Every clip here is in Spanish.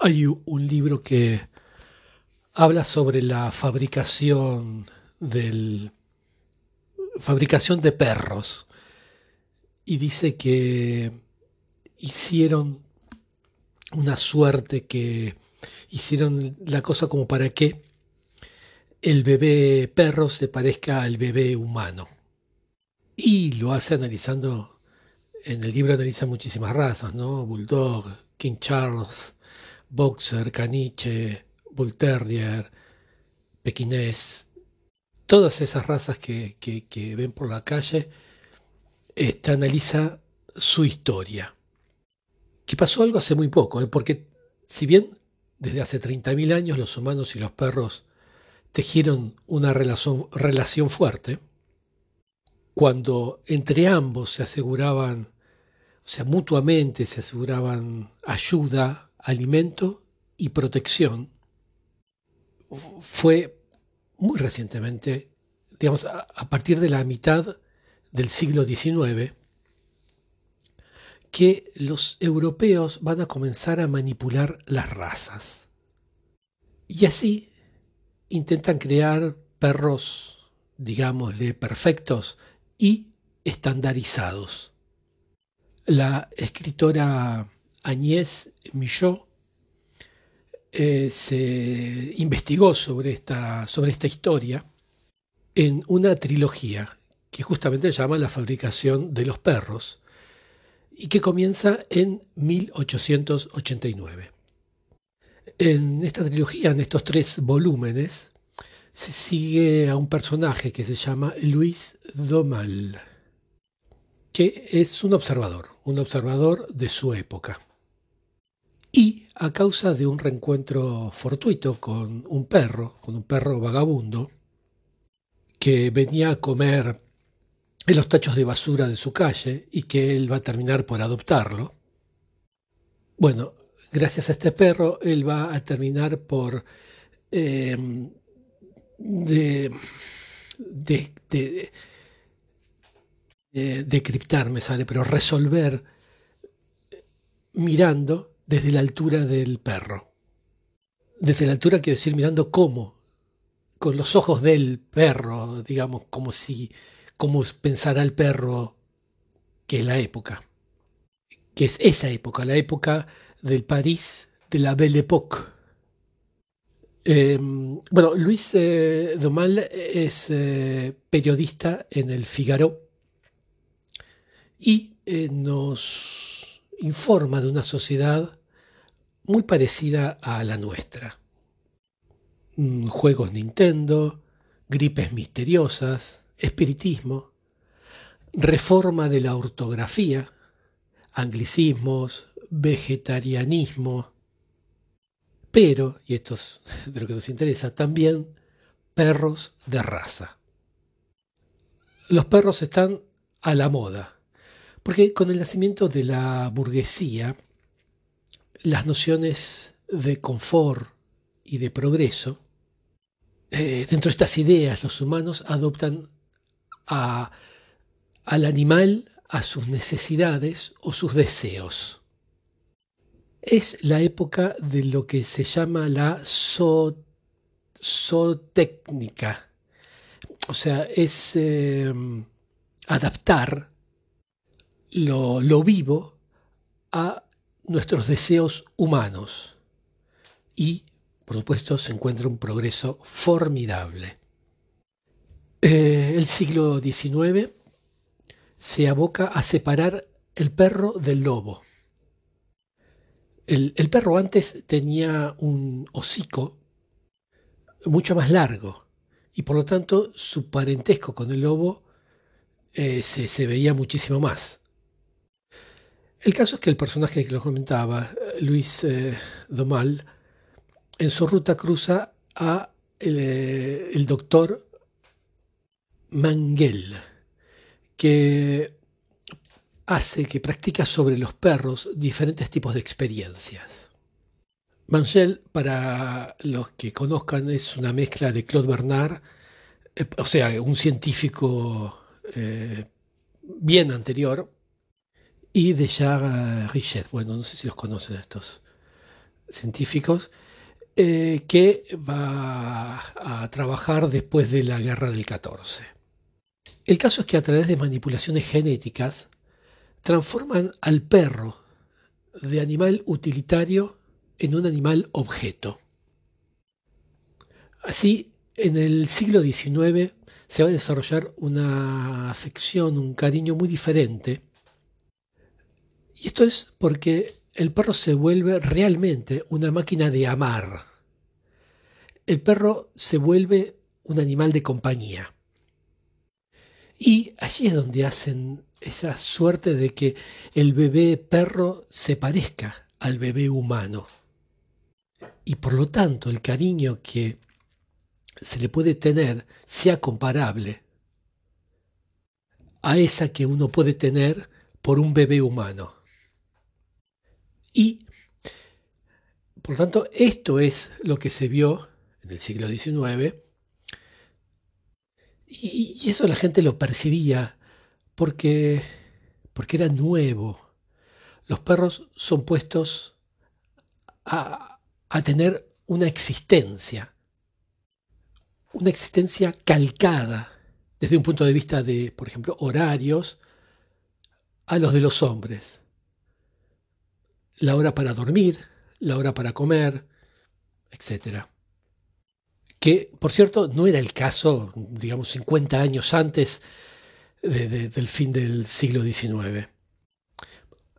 Hay un libro que habla sobre la fabricación del fabricación de perros y dice que hicieron una suerte que hicieron la cosa como para que el bebé perro se parezca al bebé humano. Y lo hace analizando, en el libro analiza muchísimas razas, ¿no? Bulldog, King Charles, Boxer, Caniche, Bull Terrier, Pequinés, todas esas razas que, ven por la calle, este, analiza su historia. Que pasó algo hace muy poco, ¿eh? porque si bien desde hace 30.000 años los humanos y los perros tejieron una relación, relación fuerte, cuando entre ambos se aseguraban, o sea, mutuamente se aseguraban ayuda, alimento y protección, fue muy recientemente, digamos, a, partir de la mitad del siglo XIX, que los europeos van a comenzar a manipular las razas. Y así intentan crear perros, digámosle, perfectos y estandarizados. La escritora Agnès Millot eh, se investigó sobre esta, sobre esta historia en una trilogía que justamente se llama La fabricación de los perros y que comienza en 1889. En esta trilogía, en estos tres volúmenes, se sigue a un personaje que se llama Luis Domal, que es un observador, un observador de su época. Y a causa de un reencuentro fortuito con un perro, con un perro vagabundo, que venía a comer en los tachos de basura de su calle y que él va a terminar por adoptarlo. Bueno, gracias a este perro, él va a terminar por eh, de, de, de, de, decriptar, me sale, pero resolver mirando desde la altura del perro. Desde la altura quiero decir mirando cómo, con los ojos del perro, digamos, como si, como pensará el perro que es la época, que es esa época, la época del París de la Belle Époque. Em, bueno, Luis eh, Domal es eh, periodista en el Figaro y eh, nos informa de una sociedad muy parecida a la nuestra. Mm, juegos Nintendo, gripes misteriosas, espiritismo, reforma de la ortografía, anglicismos, vegetarianismo, pero, y esto es de lo que nos interesa, también perros de raza. Los perros están a la moda porque con el nacimiento de la burguesía, las nociones de confort y de progreso, eh, dentro de estas ideas los humanos adoptan al animal a sus necesidades o sus deseos. Es la época de lo que se llama la zootécnica, o sea, es eh, adaptar lo, vivo a nuestros deseos humanos. Y, por supuesto, se encuentra un progreso formidable. Eh, el siglo XIX se aboca a separar el perro del lobo. El, perro antes tenía un hocico mucho más largo y por lo tanto su parentesco con el lobo eh, se, veía muchísimo más. El caso es que el personaje que lo comentaba, Luis eh, Domal, en su ruta cruza a eh, el, doctor Mangel, que hace, que practica sobre los perros diferentes tipos de experiencias. Mangel, para los que conozcan, es una mezcla de Claude Bernard, eh, o sea, un científico bien anterior, y de Jacques Richet. Bueno, no sé si los conocen estos científicos, eh, que va a trabajar después de la guerra del 14. El caso es que a través de manipulaciones genéticas transforman al perro de animal utilitario en un animal objeto. Así, en el siglo XIX se va a desarrollar una afección, un cariño muy diferente. Y esto es porque el perro se vuelve realmente una máquina de amar. El perro se vuelve un animal de compañía. Y allí es donde hacen esa suerte de que el bebé perro se parezca al bebé humano. Y por lo tanto el cariño que se le puede tener sea comparable a esa que uno puede tener por un bebé humano. Y, por tanto, esto es lo que se vio en el siglo XIX, y, eso la gente lo percibía porque, porque era nuevo. Los perros son puestos a, a tener una existencia, una existencia calcada desde un punto de vista de, por ejemplo, horarios, a los de los hombres. La hora para dormir, la hora para comer, etc. Que, por cierto, no era el caso, digamos, 50 años antes del fin del siglo XIX.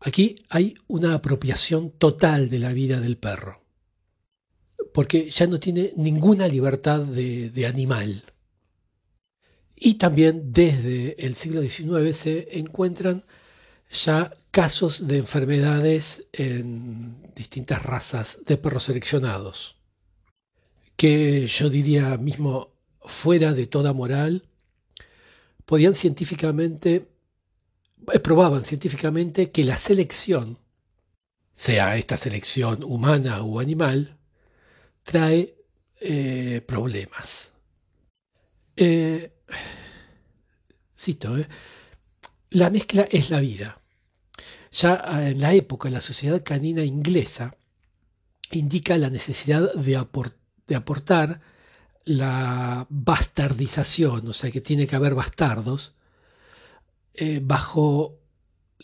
Aquí hay una apropiación total de la vida del perro porque ya no tiene ninguna libertad de, animal. Y también desde el siglo XIX se encuentran ya casos de enfermedades en distintas razas de perros seleccionados, que yo diría mismo fuera de toda moral, podían científicamente, eh, probaban científicamente que la selección, sea esta selección humana o animal, trae eh, problemas. Eh, cito, eh, la mezcla es la vida. Ya en la época, la sociedad canina inglesa, indica la necesidad de, aportar la bastardización, o sea que tiene que haber bastardos, bajo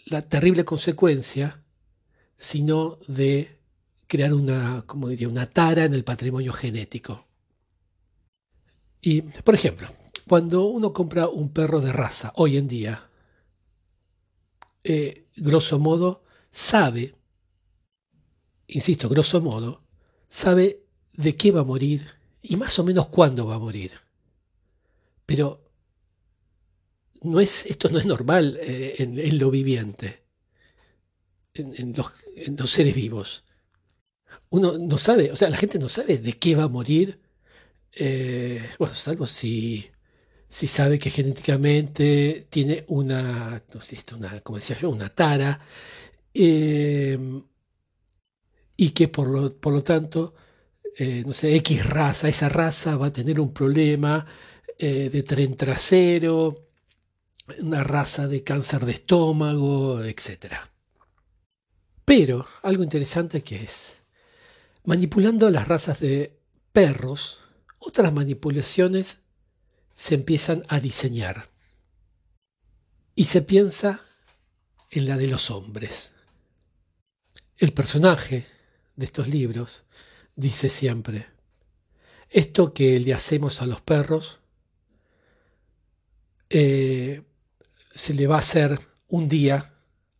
la terrible consecuencia, sino de crear una, como diría, una tara en el patrimonio genético. Y, por ejemplo, cuando uno compra un perro de raza hoy en día, eh, grosso modo, sabe, insisto, grosso modo, sabe de qué va a morir y más o menos cuándo va a morir. Pero no es, esto no es normal eh, en, lo viviente, en, los, seres vivos uno no sabe, o sea, la gente no sabe de qué va a morir, eh, bueno, salvo si, si sabe que genéticamente tiene una, una como decía yo, una tara, eh, y que por lo, por lo tanto, eh, no sé, X raza, esa raza va a tener un problema de tren trasero, una raza de cáncer de estómago, etc. Pero algo interesante que es, Manipulando las razas de perros, otras manipulaciones se empiezan a diseñar. Y se piensa en la de los hombres. El personaje de estos libros dice siempre, esto que le hacemos a los perros eh, se le va a hacer un día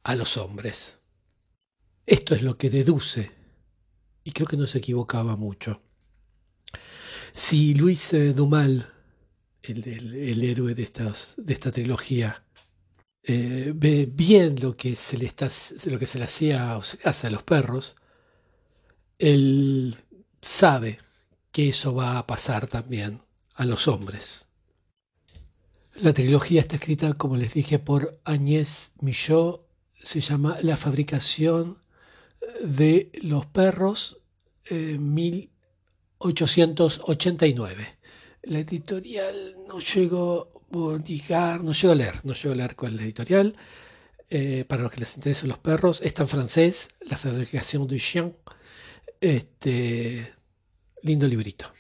a los hombres. Esto es lo que deduce y creo que no se equivocaba mucho. Si Luis eh, Dumal, el, héroe de, de esta trilogía, eh, ve bien lo que se le está, lo que se le hacía o se hace a los perros, él sabe que eso va a pasar también a los hombres. La trilogía está escrita, como les dije, por Agnès Michaud, se llama La fabricación de los perros 1889. La editorial no llegó a no llego a leer, no llego a leer con la editorial. Eh, para los que les interesen los perros, está en francés, La fabricación du chien. Este lindo librito.